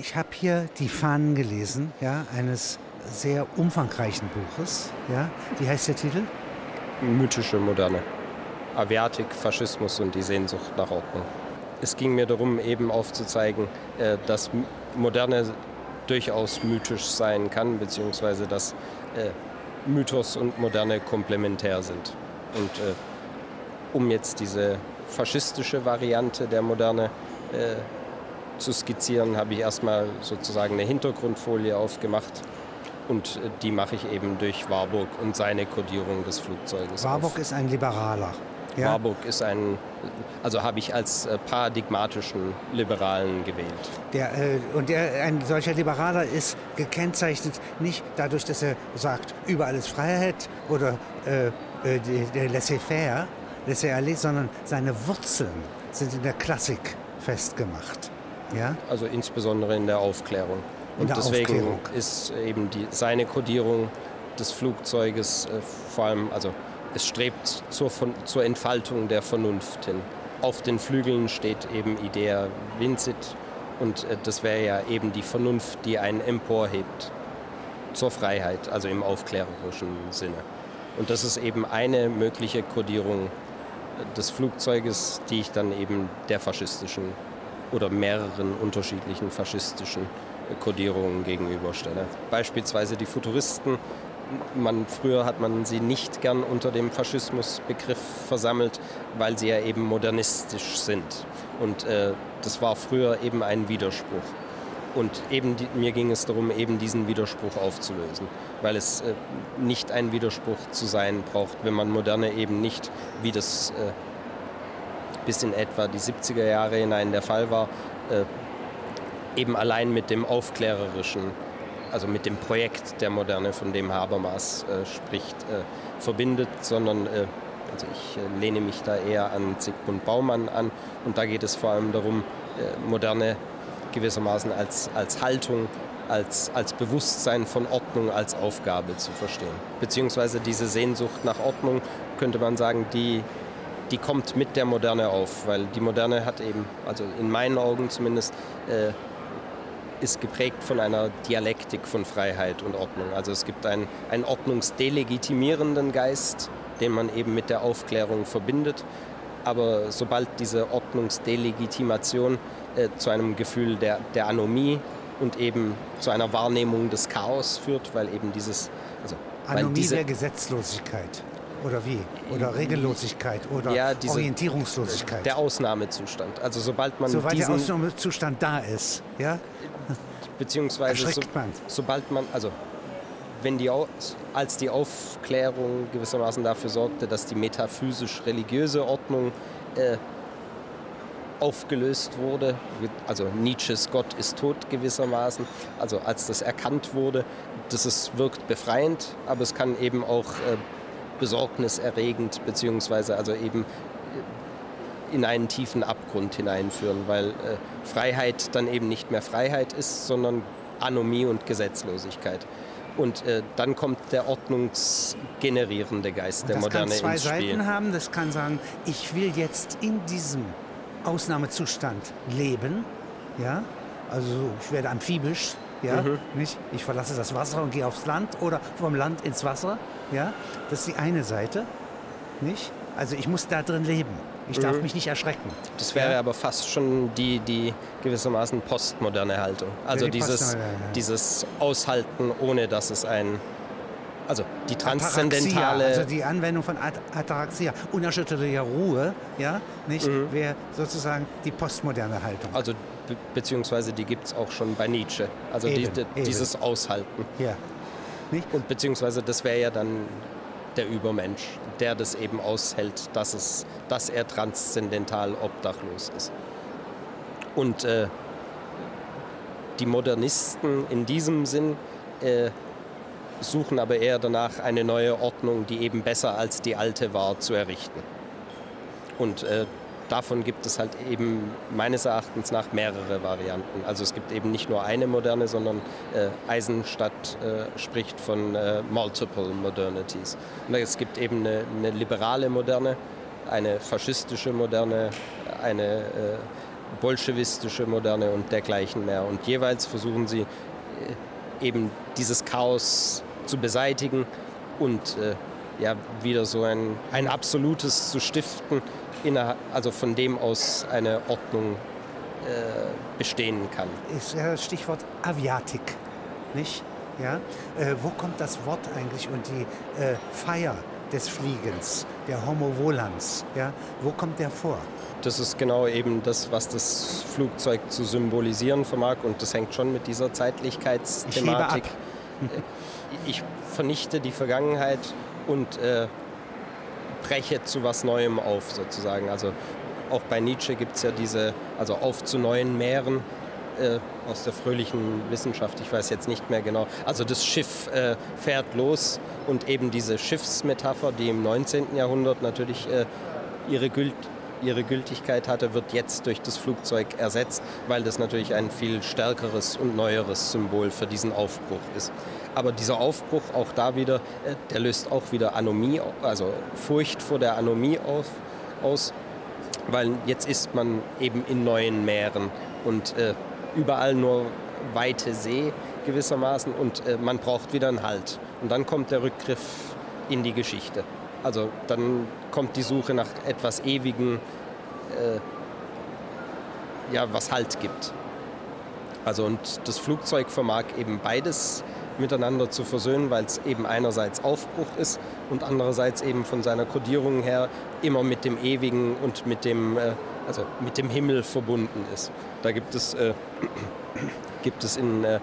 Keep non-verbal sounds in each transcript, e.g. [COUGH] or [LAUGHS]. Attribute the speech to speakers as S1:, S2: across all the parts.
S1: Ich habe hier die Fahnen gelesen, ja, eines sehr umfangreichen Buches. Ja. Wie heißt der Titel?
S2: Mythische Moderne. Aviatik, Faschismus und die Sehnsucht nach Ordnung. Es ging mir darum, eben aufzuzeigen, äh, dass Moderne durchaus mythisch sein kann, beziehungsweise dass äh, Mythos und Moderne komplementär sind. Und äh, um jetzt diese faschistische Variante der Moderne zu skizzieren, habe ich erstmal sozusagen eine Hintergrundfolie aufgemacht. Und äh, die mache ich eben durch Warburg und seine Kodierung des Flugzeuges.
S1: Warburg
S2: auf.
S1: ist ein Liberaler.
S2: Ja? Warburg ist ein, also habe ich als äh, paradigmatischen Liberalen gewählt.
S1: Der, äh, und der, ein solcher Liberaler ist gekennzeichnet nicht dadurch, dass er sagt, überall ist Freiheit oder äh, äh der laissez-faire, laissez-aller, sondern seine Wurzeln sind in der Klassik festgemacht. Ja?
S2: Also insbesondere in der Aufklärung. Und der deswegen Aufklärung. ist eben die, seine Kodierung des Flugzeuges äh, vor allem, also es strebt zur, zur Entfaltung der Vernunft hin. Auf den Flügeln steht eben Idea Vincit und äh, das wäre ja eben die Vernunft, die einen emporhebt zur Freiheit, also im aufklärerischen Sinne. Und das ist eben eine mögliche Kodierung äh, des Flugzeuges, die ich dann eben der faschistischen oder mehreren unterschiedlichen faschistischen äh, Kodierungen gegenüberstelle. Beispielsweise die Futuristen man, früher hat man sie nicht gern unter dem Faschismusbegriff versammelt, weil sie ja eben modernistisch sind. Und äh, das war früher eben ein Widerspruch. Und eben die, mir ging es darum, eben diesen Widerspruch aufzulösen, weil es äh, nicht ein Widerspruch zu sein braucht, wenn man Moderne eben nicht, wie das äh, bis in etwa die 70er Jahre hinein der Fall war, äh, eben allein mit dem aufklärerischen also mit dem Projekt der Moderne, von dem Habermas äh, spricht, äh, verbindet, sondern äh, also ich äh, lehne mich da eher an Zygmunt Baumann an und da geht es vor allem darum, äh, Moderne gewissermaßen als, als Haltung, als, als Bewusstsein von Ordnung, als Aufgabe zu verstehen. Beziehungsweise diese Sehnsucht nach Ordnung, könnte man sagen, die, die kommt mit der Moderne auf, weil die Moderne hat eben, also in meinen Augen zumindest, äh, ist geprägt von einer Dialektik von Freiheit und Ordnung. Also es gibt einen, einen ordnungsdelegitimierenden Geist, den man eben mit der Aufklärung verbindet. Aber sobald diese Ordnungsdelegitimation äh, zu einem Gefühl der, der Anomie und eben zu einer Wahrnehmung des Chaos führt, weil eben dieses...
S1: Also, Anomie diese, der Gesetzlosigkeit. Oder wie? Oder Regellosigkeit oder ja, diese, Orientierungslosigkeit.
S2: Der Ausnahmezustand. Also sobald man
S1: Soweit diesen, der Ausnahmezustand da ist, ja?
S2: Beziehungsweise so, sobald man, also wenn die, als die Aufklärung gewissermaßen dafür sorgte, dass die metaphysisch-religiöse Ordnung äh, aufgelöst wurde, also Nietzsches Gott ist tot gewissermaßen, also als das erkannt wurde, das ist, wirkt befreiend, aber es kann eben auch äh, besorgniserregend beziehungsweise also eben in einen tiefen Abgrund hineinführen, weil äh, Freiheit dann eben nicht mehr Freiheit ist, sondern Anomie und Gesetzlosigkeit. Und äh, dann kommt der ordnungsgenerierende Geist und der Moderne ins Spiel.
S1: Das kann zwei Seiten haben. Das kann sagen, ich will jetzt in diesem Ausnahmezustand leben. Ja? Also ich werde amphibisch. Ja? Mhm. Nicht? Ich verlasse das Wasser und gehe aufs Land oder vom Land ins Wasser. Ja? Das ist die eine Seite. Nicht? Also ich muss da drin leben. Ich darf mhm. mich nicht erschrecken.
S2: Das wäre ja? aber fast schon die, die gewissermaßen postmoderne Haltung. Also ja, die dieses, ja. dieses Aushalten, ohne dass es ein also die transzendentale.
S1: Also die Anwendung von Ataraxia, unerschütterlicher Ruhe, ja, nicht, mhm. wäre sozusagen die postmoderne Haltung.
S2: Also be beziehungsweise die gibt es auch schon bei Nietzsche. Also eben, die, die, dieses Aushalten.
S1: Ja.
S2: Nicht? Und beziehungsweise das wäre ja dann der Übermensch, der das eben aushält, dass, es, dass er transzendental obdachlos ist. Und äh, die Modernisten in diesem Sinn äh, suchen aber eher danach, eine neue Ordnung, die eben besser als die alte war, zu errichten. Und äh, davon gibt es halt eben meines Erachtens nach mehrere Varianten. Also es gibt eben nicht nur eine Moderne, sondern äh, Eisenstadt äh, spricht von äh, Multiple Modernities. Und es gibt eben eine, eine liberale Moderne, eine faschistische Moderne, eine äh, bolschewistische Moderne und dergleichen mehr. Und jeweils versuchen sie eben dieses Chaos zu beseitigen und äh, ja, wieder so ein, ein absolutes zu stiften, also von dem aus eine Ordnung äh, bestehen kann.
S1: Ist ja das Stichwort Aviatik, nicht? Ja? Äh, wo kommt das Wort eigentlich und die äh, Feier des Fliegens, der Homo volans, ja? wo kommt der vor?
S2: Das ist genau eben das, was das Flugzeug zu symbolisieren vermag und das hängt schon mit dieser Zeitlichkeitsthematik. Ich, ich vernichte die Vergangenheit und äh, breche zu was Neuem auf sozusagen. Also auch bei Nietzsche gibt es ja diese, also auf zu neuen Meeren äh, aus der fröhlichen Wissenschaft, ich weiß jetzt nicht mehr genau. Also das Schiff äh, fährt los und eben diese Schiffsmetapher, die im 19. Jahrhundert natürlich äh, ihre Gült ihre Gültigkeit hatte, wird jetzt durch das Flugzeug ersetzt, weil das natürlich ein viel stärkeres und neueres Symbol für diesen Aufbruch ist. Aber dieser Aufbruch, auch da wieder, äh, der löst auch wieder Anomie, also Furcht vor der Anomie auf, aus, weil jetzt ist man eben in neuen Meeren und äh, überall nur weite See gewissermaßen und äh, man braucht wieder einen Halt. Und dann kommt der Rückgriff in die Geschichte. Also dann kommt die Suche nach etwas Ewigen, äh, ja, was Halt gibt. Also und das Flugzeug vermag eben beides miteinander zu versöhnen, weil es eben einerseits Aufbruch ist und andererseits eben von seiner Kodierung her immer mit dem Ewigen und mit dem, äh, also mit dem Himmel verbunden ist. Da gibt es, äh, [CLEARS THROAT] gibt es in äh,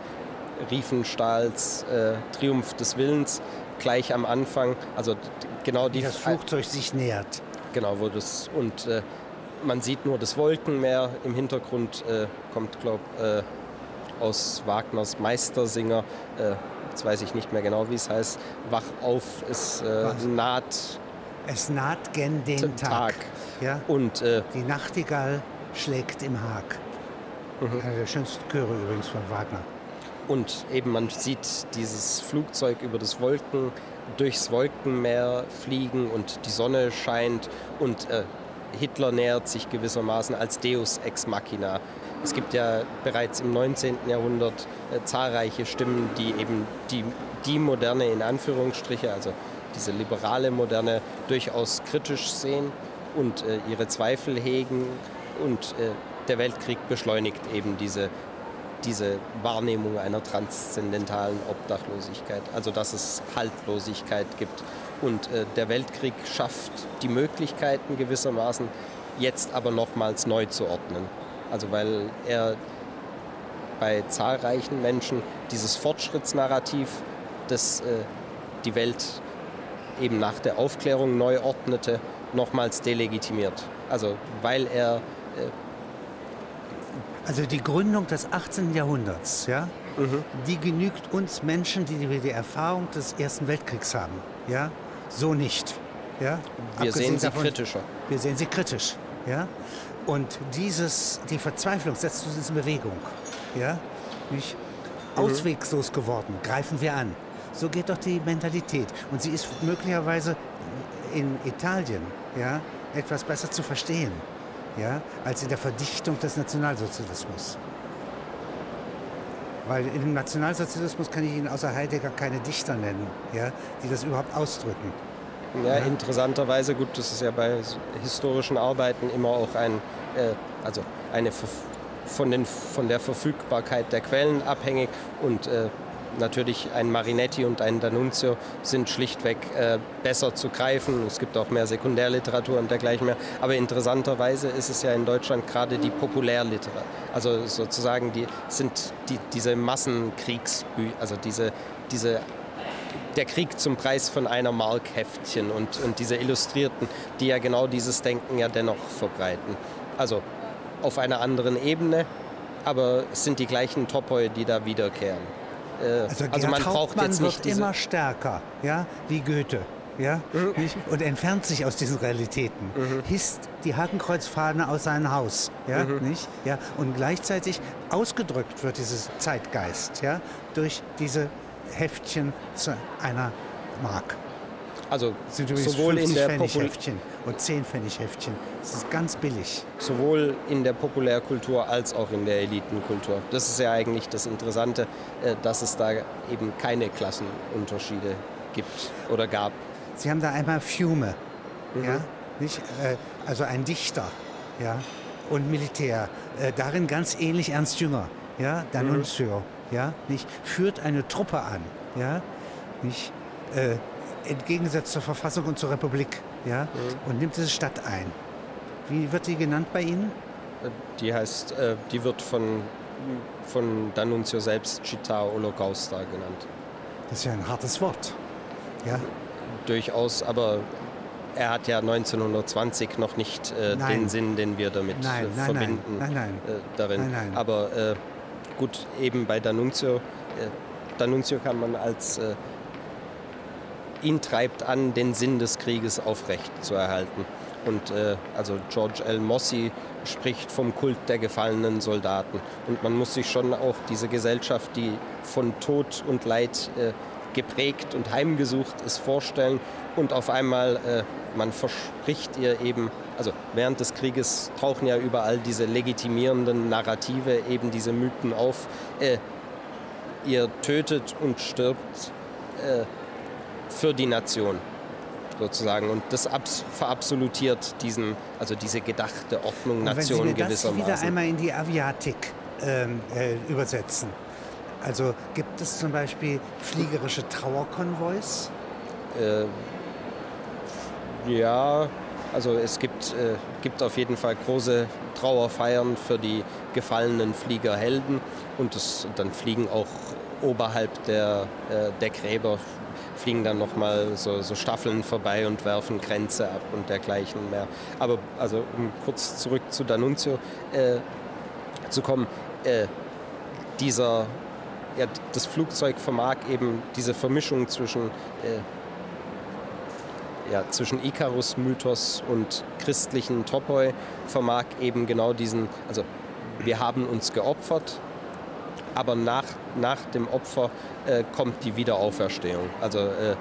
S2: Riefenstahls äh, Triumph des Willens gleich am Anfang, also genau die...
S1: Wie das Flugzeug sich nähert.
S2: Genau, wo das... Und äh, man sieht nur das Wolkenmeer im Hintergrund, äh, kommt, glaube äh, aus Wagners Meistersinger. Äh, jetzt weiß ich nicht mehr genau, wie es heißt. Wach auf, es äh, naht...
S1: Es naht gen den Tag. Tag.
S2: Ja? Und,
S1: äh, die Nachtigall schlägt im Hag. Mhm. Eine der schönsten Chöre übrigens von Wagner.
S2: Und eben man sieht dieses Flugzeug über das Wolken, durchs Wolkenmeer fliegen und die Sonne scheint und äh, Hitler nähert sich gewissermaßen als Deus ex machina. Es gibt ja bereits im 19. Jahrhundert äh, zahlreiche Stimmen, die eben die, die Moderne in Anführungsstriche, also diese liberale Moderne, durchaus kritisch sehen und äh, ihre Zweifel hegen. Und äh, der Weltkrieg beschleunigt eben diese diese Wahrnehmung einer transzendentalen Obdachlosigkeit, also dass es Haltlosigkeit gibt. Und äh, der Weltkrieg schafft die Möglichkeiten gewissermaßen, jetzt aber nochmals neu zu ordnen. Also weil er bei zahlreichen Menschen dieses Fortschrittsnarrativ, das äh, die Welt eben nach der Aufklärung neu ordnete, nochmals delegitimiert. Also weil er äh,
S1: also die Gründung des 18. Jahrhunderts, ja, mhm. die genügt uns Menschen, die die Erfahrung des Ersten Weltkriegs haben. Ja, so nicht. Ja?
S2: Wir sehen sie davon, kritischer.
S1: Wir sehen sie kritisch. Ja? Und dieses, die Verzweiflung setzt uns in Bewegung. Ja? Nicht? Mhm. Auswegslos geworden, greifen wir an. So geht doch die Mentalität. Und sie ist möglicherweise in Italien ja, etwas besser zu verstehen ja, als in der Verdichtung des Nationalsozialismus. Weil im Nationalsozialismus kann ich Ihnen außer Heidegger keine Dichter nennen, ja, die das überhaupt ausdrücken.
S2: Ja, ja, interessanterweise, gut, das ist ja bei historischen Arbeiten immer auch ein, äh, also eine von, den, von der Verfügbarkeit der Quellen abhängig und äh, natürlich ein Marinetti und ein D'Annunzio sind schlichtweg äh, besser zu greifen. Es gibt auch mehr Sekundärliteratur und dergleichen mehr. Aber interessanterweise ist es ja in Deutschland gerade die Populärliteratur. Also sozusagen die sind die, diese Massenkriegsbücher, also diese, diese der Krieg zum Preis von einer Mark Heftchen und, und diese Illustrierten, die ja genau dieses Denken ja dennoch verbreiten. Also auf einer anderen Ebene, aber es sind die gleichen Topoi, die da wiederkehren.
S1: Äh, also, also man braucht jetzt nicht wird immer stärker, ja, wie Goethe. Ja, mhm. und entfernt sich aus diesen Realitäten, mhm. hisst die Hakenkreuzfahne aus seinem Haus, ja, mhm. nicht? Ja, und gleichzeitig ausgedrückt wird dieses Zeitgeist, ja, durch diese Heftchen zu einer Mark.
S2: Also
S1: sind sowohl in der Pfennighäftchen und 10 Pfennighäftchen. Das ist ganz billig.
S2: Sowohl in der Populärkultur als auch in der Elitenkultur. Das ist ja eigentlich das Interessante, äh, dass es da eben keine Klassenunterschiede gibt oder gab.
S1: Sie haben da einmal Fiume, mhm. ja, nicht? Äh, also ein Dichter, ja, und Militär. Äh, darin ganz ähnlich Ernst Jünger, ja, D'Annunzio, mhm. ja, nicht? Führt eine Truppe an, ja, nicht? Äh, entgegengesetzt zur Verfassung und zur Republik, ja, mhm. und nimmt diese Stadt ein. Wie wird die genannt bei Ihnen?
S2: Äh, die heißt, äh, die wird von, von D'Annunzio selbst Città Holocausta genannt.
S1: Das ist ja ein hartes Wort. Ja.
S2: Durchaus, aber er hat ja 1920 noch nicht äh, den Sinn, den wir damit
S1: nein,
S2: äh, verbinden,
S1: nein, nein,
S2: äh, darin. Aber äh, gut, eben bei D'Annunzio, D'Annunzio kann man als ihn treibt an, den Sinn des Krieges aufrecht zu erhalten. Und äh, also George L. Mossy spricht vom Kult der gefallenen Soldaten. Und man muss sich schon auch diese Gesellschaft, die von Tod und Leid äh, geprägt und heimgesucht ist, vorstellen. Und auf einmal, äh, man verspricht ihr eben, also während des Krieges tauchen ja überall diese legitimierenden Narrative, eben diese Mythen auf. Äh, ihr tötet und stirbt äh, für die Nation sozusagen. Und das verabsolutiert diesen, also diese gedachte Ordnung Nation
S1: wenn Sie
S2: mir
S1: das wieder einmal in die Aviatik ähm, äh, übersetzen. Also gibt es zum Beispiel fliegerische Trauerkonvois?
S2: Äh, ja, also es gibt, äh, gibt auf jeden Fall große Trauerfeiern für die gefallenen Fliegerhelden und das, dann fliegen auch oberhalb der, äh, der Gräber fliegen dann nochmal so, so Staffeln vorbei und werfen Grenze ab und dergleichen mehr. Aber also um kurz zurück zu D'Annunzio äh, zu kommen, äh, dieser, ja, das Flugzeug vermag eben diese Vermischung zwischen, äh, ja, zwischen Icarus-Mythos und christlichen Topoi, vermag eben genau diesen, also wir haben uns geopfert, aber nach, nach dem Opfer äh, kommt die Wiederauferstehung. Also äh,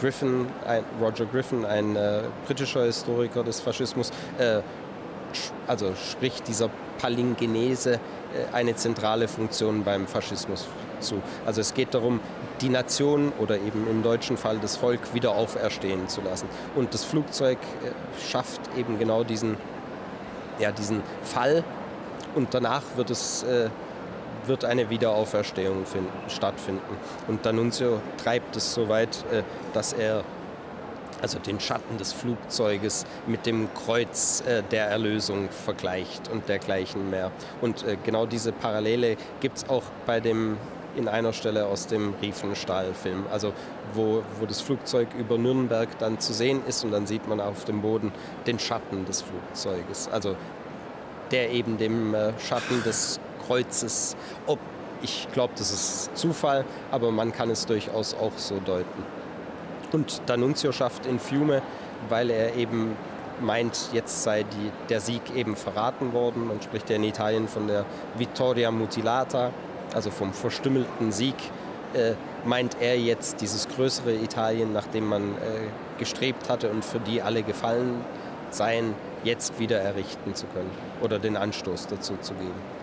S2: Griffin, ein, Roger Griffin, ein äh, britischer Historiker des Faschismus, äh, also spricht dieser Palingenese äh, eine zentrale Funktion beim Faschismus zu. Also es geht darum, die Nation oder eben im deutschen Fall das Volk wieder auferstehen zu lassen. Und das Flugzeug äh, schafft eben genau diesen, ja, diesen Fall und danach wird es wird eine Wiederauferstehung finden, stattfinden. Und D'Annunzio treibt es so weit, äh, dass er also den Schatten des Flugzeuges mit dem Kreuz äh, der Erlösung vergleicht und dergleichen mehr. Und äh, genau diese Parallele gibt es auch bei dem in einer Stelle aus dem Riefenstahl-Film, also wo, wo das Flugzeug über Nürnberg dann zu sehen ist und dann sieht man auf dem Boden den Schatten des Flugzeuges, also der eben dem Schatten des Kreuzes. Ob ich glaube, das ist Zufall, aber man kann es durchaus auch so deuten. Und D'Annunzio schafft in Fiume, weil er eben meint, jetzt sei die, der Sieg eben verraten worden. Man spricht ja in Italien von der Vittoria Mutilata, also vom verstümmelten Sieg. Äh, meint er jetzt dieses größere Italien, nach dem man äh, gestrebt hatte und für die alle gefallen seien, jetzt wieder errichten zu können oder den Anstoß dazu zu geben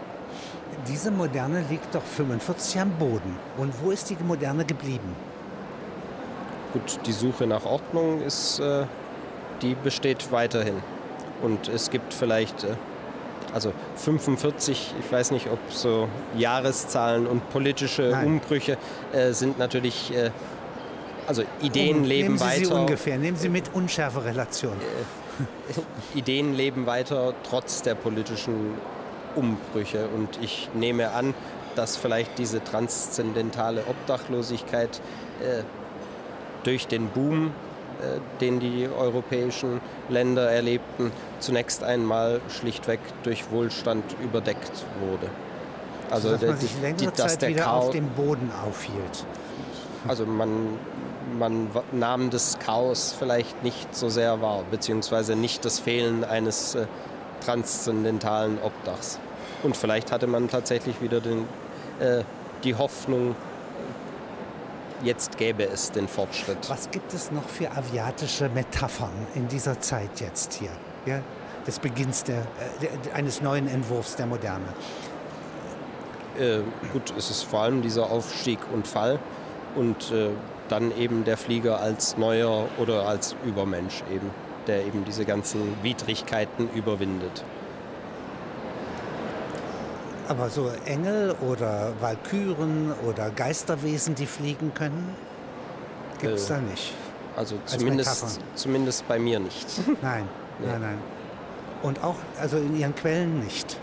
S1: diese Moderne liegt doch 45 am Boden. Und wo ist die Moderne geblieben?
S2: Gut, die Suche nach Ordnung ist, äh, die besteht weiterhin. Und es gibt vielleicht, äh, also 45, ich weiß nicht, ob so Jahreszahlen und politische Nein. Umbrüche äh, sind natürlich, äh, also Ideen um, leben
S1: nehmen Sie
S2: weiter.
S1: Sie ungefähr, nehmen Sie mit unschärfe Relation.
S2: Äh, [LAUGHS] Ideen leben weiter trotz der politischen Umbrüche. Und ich nehme an, dass vielleicht diese transzendentale Obdachlosigkeit äh, durch den Boom, äh, den die europäischen Länder erlebten, zunächst einmal schlichtweg durch Wohlstand überdeckt wurde.
S1: Also, dass man sich längere die, Zeit wieder Chaos, auf dem Boden aufhielt.
S2: Also man, man nahm das Chaos vielleicht nicht so sehr wahr, beziehungsweise nicht das Fehlen eines äh, transzendentalen Obdachs. Und vielleicht hatte man tatsächlich wieder den, äh, die Hoffnung, jetzt gäbe es den Fortschritt.
S1: Was gibt es noch für aviatische Metaphern in dieser Zeit jetzt hier? Ja, des Beginns der, äh, eines neuen Entwurfs der Moderne.
S2: Äh, gut, es ist vor allem dieser Aufstieg und Fall und äh, dann eben der Flieger als neuer oder als Übermensch eben, der eben diese ganzen Widrigkeiten überwindet.
S1: Aber so Engel oder Walküren oder Geisterwesen, die fliegen können, gibt es äh, da nicht.
S2: Also zumindest, zumindest bei mir nicht. [LAUGHS]
S1: Nein, nee. nein, nein. Und auch also in ihren Quellen nicht.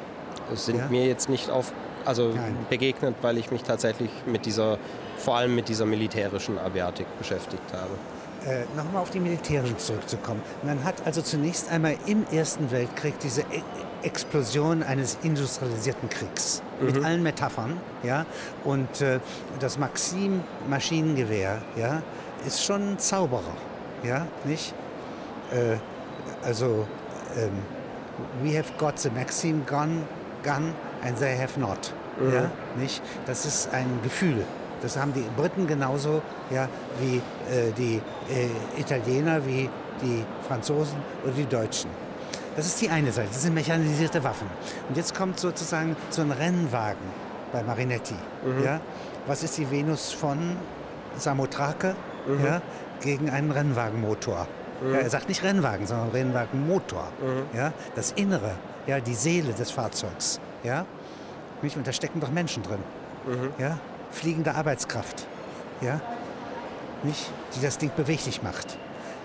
S2: Es sind ja? mir jetzt nicht auf, also begegnet, weil ich mich tatsächlich mit dieser, vor allem mit dieser militärischen Aviatik beschäftigt habe.
S1: Äh, Nochmal auf die Militärin zurückzukommen. Man hat also zunächst einmal im Ersten Weltkrieg diese e Explosion eines industrialisierten Kriegs mhm. mit allen Metaphern, ja. Und äh, das Maxim Maschinengewehr, ja, ist schon ein Zauberer, ja, nicht? Äh, also ähm, we have got the Maxim gun, gun and they have not. Mhm. Ja, nicht? Das ist ein Gefühl. Das haben die Briten genauso ja, wie äh, die äh, Italiener, wie die Franzosen oder die Deutschen. Das ist die eine Seite, das sind mechanisierte Waffen. Und jetzt kommt sozusagen so ein Rennwagen bei Marinetti. Mhm. Ja? Was ist die Venus von Samothrake mhm. ja? gegen einen Rennwagenmotor? Mhm. Ja, er sagt nicht Rennwagen, sondern Rennwagenmotor. Mhm. Ja? Das Innere, ja, die Seele des Fahrzeugs. Ja? Nicht? Und da stecken doch Menschen drin. Mhm. Ja? Fliegende Arbeitskraft. Ja? Nicht? Die das Ding beweglich macht.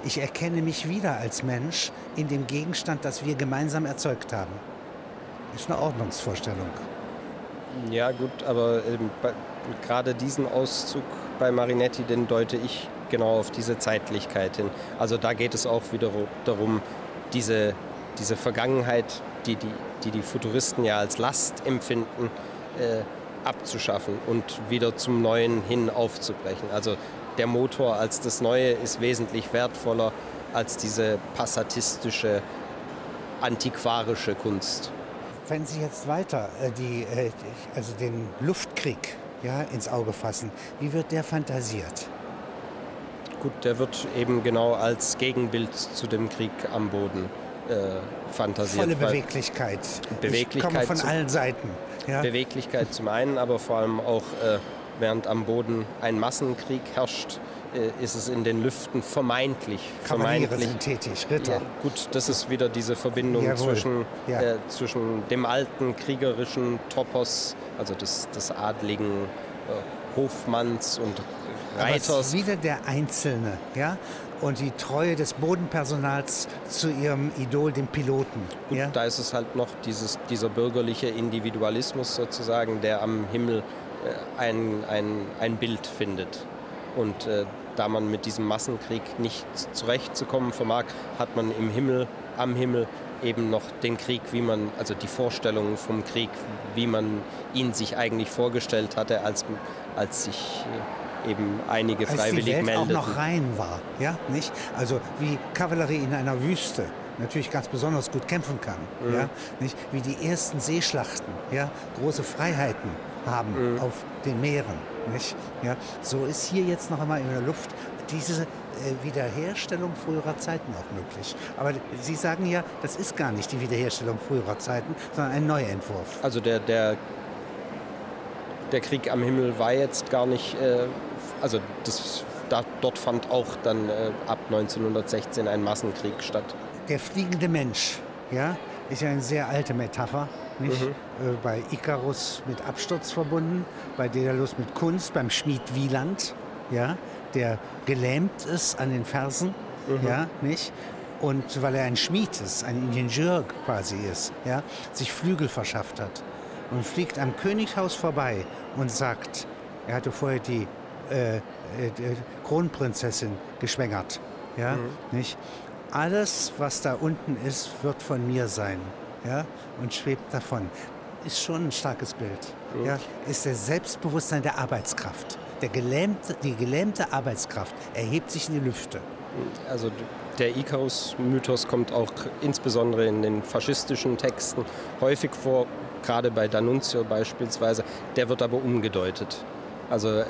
S1: Ich erkenne mich wieder als Mensch in dem Gegenstand, das wir gemeinsam erzeugt haben. Ist eine Ordnungsvorstellung.
S2: Ja gut, aber gerade diesen Auszug bei Marinetti, den deute ich genau auf diese Zeitlichkeit hin. Also da geht es auch wieder darum, diese, diese Vergangenheit, die die, die die Futuristen ja als Last empfinden, äh, abzuschaffen und wieder zum Neuen hin aufzubrechen. Also der Motor als das Neue ist wesentlich wertvoller als diese passatistische, antiquarische Kunst.
S1: Wenn Sie jetzt weiter äh, die, äh, also den Luftkrieg ja, ins Auge fassen, wie wird der fantasiert?
S2: Gut, der wird eben genau als Gegenbild zu dem Krieg am Boden äh, fantasiert.
S1: Volle Beweglichkeit.
S2: Beweglichkeit
S1: ich komme von allen Seiten.
S2: Ja? Beweglichkeit zum einen, aber vor allem auch, äh, während am Boden ein Massenkrieg herrscht, äh, ist es in den Lüften vermeintlich. vermeintlich
S1: sind tätig, Ritter. Ja,
S2: gut, das ist wieder diese Verbindung zwischen, ja. äh, zwischen dem alten kriegerischen Topos, also des, des adligen äh, Hofmanns und Reiters. Aber es
S1: ist wieder der Einzelne, ja? Und die Treue des Bodenpersonals zu ihrem Idol, dem Piloten.
S2: Gut, ja? da ist es halt noch dieses, dieser bürgerliche Individualismus sozusagen, der am Himmel äh, ein, ein, ein Bild findet. Und äh, da man mit diesem Massenkrieg nicht zurechtzukommen vermag, hat man im Himmel, am Himmel eben noch den Krieg, wie man, also die Vorstellungen vom Krieg, wie man ihn sich eigentlich vorgestellt hatte, als, als sich äh, eben einige
S1: Als
S2: freiwillig
S1: die Welt
S2: meldeten.
S1: auch noch rein war, ja, nicht? Also wie Kavallerie in einer Wüste natürlich ganz besonders gut kämpfen kann, mhm. ja, nicht? Wie die ersten Seeschlachten, ja, große Freiheiten haben mhm. auf den Meeren, nicht? Ja, so ist hier jetzt noch einmal in der Luft diese äh, Wiederherstellung früherer Zeiten auch möglich. Aber Sie sagen ja, das ist gar nicht die Wiederherstellung früherer Zeiten, sondern ein Neuentwurf.
S2: Also der, der, der Krieg am Himmel war jetzt gar nicht äh, also das, da, dort fand auch dann äh, ab 1916 ein Massenkrieg statt.
S1: Der fliegende Mensch, ja, ist ja eine sehr alte Metapher. Nicht? Mhm. Äh, bei Icarus mit Absturz verbunden, bei Daedalus mit Kunst, beim Schmied Wieland, ja, der gelähmt ist an den Fersen, mhm. ja, nicht? Und weil er ein Schmied ist, ein Ingenieur quasi ist, ja, sich Flügel verschafft hat und fliegt am Königshaus vorbei und sagt, er hatte vorher die äh, äh, Kronprinzessin geschwängert. Ja? Mhm. Nicht? Alles, was da unten ist, wird von mir sein. Ja? Und schwebt davon. Ist schon ein starkes Bild. Mhm. Ja? Ist das Selbstbewusstsein der Arbeitskraft. Der gelähmte, die gelähmte Arbeitskraft erhebt sich in die Lüfte.
S2: Also der Icarus-Mythos kommt auch insbesondere in den faschistischen Texten häufig vor, gerade bei D'Annunzio beispielsweise. Der wird aber umgedeutet. Also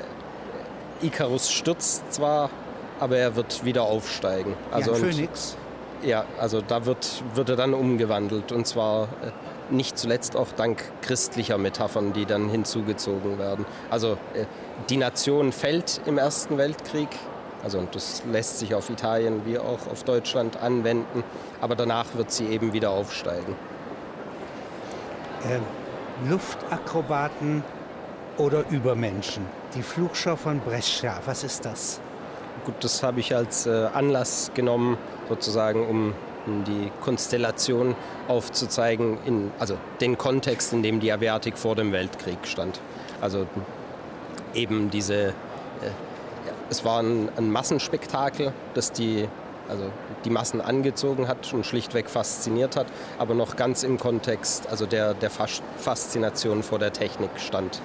S2: Icarus stürzt zwar, aber er wird wieder aufsteigen.
S1: Also ein Phönix?
S2: Ja, also da wird, wird er dann umgewandelt und zwar äh, nicht zuletzt auch dank christlicher Metaphern, die dann hinzugezogen werden. Also äh, die Nation fällt im Ersten Weltkrieg, also und das lässt sich auf Italien wie auch auf Deutschland anwenden, aber danach wird sie eben wieder aufsteigen.
S1: Ähm, Luftakrobaten oder Übermenschen. Die Flugschau von Brescia, was ist das?
S2: Gut, das habe ich als äh, Anlass genommen, sozusagen, um die Konstellation aufzuzeigen, in, also den Kontext, in dem die Aviatik vor dem Weltkrieg stand. Also eben diese, äh, es war ein, ein, Massenspektakel, das die, also die Massen angezogen hat und schlichtweg fasziniert hat, aber noch ganz im Kontext also der, der Faszination vor der Technik stand.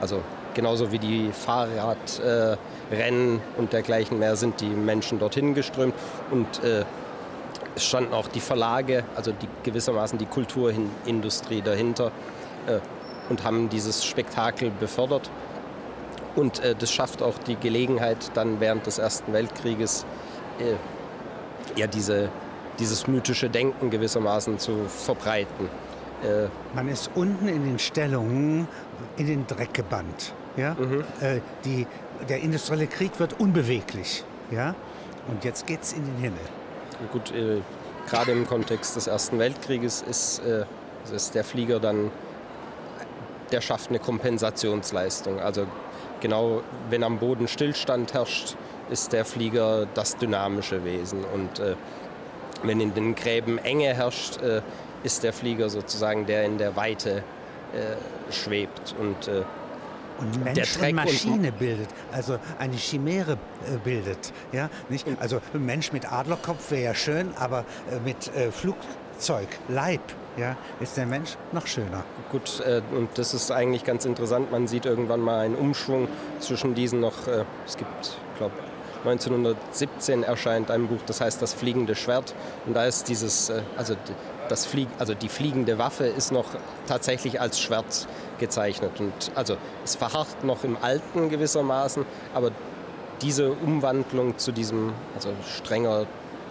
S2: Also genauso wie die Fahrradrennen äh, und dergleichen mehr sind die Menschen dorthin geströmt und äh, es standen auch die Verlage, also die, gewissermaßen die Kulturindustrie dahinter äh, und haben dieses Spektakel befördert. Und äh, das schafft auch die Gelegenheit, dann während des Ersten Weltkrieges äh, ja, diese, dieses mythische Denken gewissermaßen zu verbreiten.
S1: Äh, Man ist unten in den Stellungen in den Dreck gebannt. Ja? Mhm. Äh, die, der industrielle Krieg wird unbeweglich. Ja? Und jetzt geht es in den Himmel.
S2: Gut, äh, gerade im Kontext des Ersten Weltkrieges ist, äh, ist der Flieger dann, der schafft eine Kompensationsleistung. Also genau, wenn am Boden Stillstand herrscht, ist der Flieger das dynamische Wesen. Und äh, wenn in den Gräben Enge herrscht, äh, ist der Flieger sozusagen der in der Weite äh, schwebt. Und, äh,
S1: und Mensch und Maschine bildet, also eine Chimäre äh, bildet. Ja? Nicht? Also ein Mensch mit Adlerkopf wäre ja schön, aber äh, mit äh, Flugzeug, Leib, ja, ist der Mensch noch schöner.
S2: Gut, äh, und das ist eigentlich ganz interessant. Man sieht irgendwann mal einen Umschwung zwischen diesen noch, äh, es gibt, ich glaube, 1917 erscheint ein Buch, das heißt Das fliegende Schwert. Und da ist dieses, äh, also das Flieg, also die fliegende Waffe ist noch tatsächlich als Schwert gezeichnet. Und also es verharrt noch im Alten gewissermaßen, aber diese Umwandlung zu diesem also strenger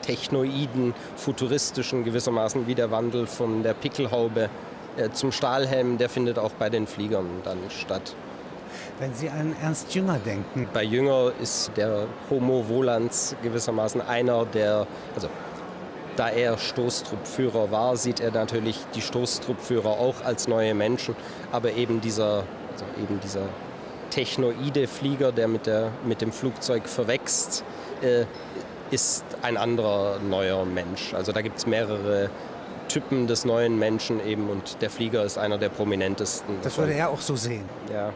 S2: technoiden, futuristischen gewissermaßen wie der Wandel von der Pickelhaube äh, zum Stahlhelm, der findet auch bei den Fliegern dann statt.
S1: Wenn Sie an Ernst Jünger denken.
S2: Bei Jünger ist der Homo volans gewissermaßen einer der, also da er Stoßtruppführer war, sieht er natürlich die Stoßtruppführer auch als neue Menschen. Aber eben dieser, also eben dieser technoide Flieger, der mit, der mit dem Flugzeug verwächst, äh, ist ein anderer neuer Mensch. Also da gibt es mehrere Typen des neuen Menschen eben und der Flieger ist einer der prominentesten.
S1: Das würde er auch so sehen.
S2: Ja.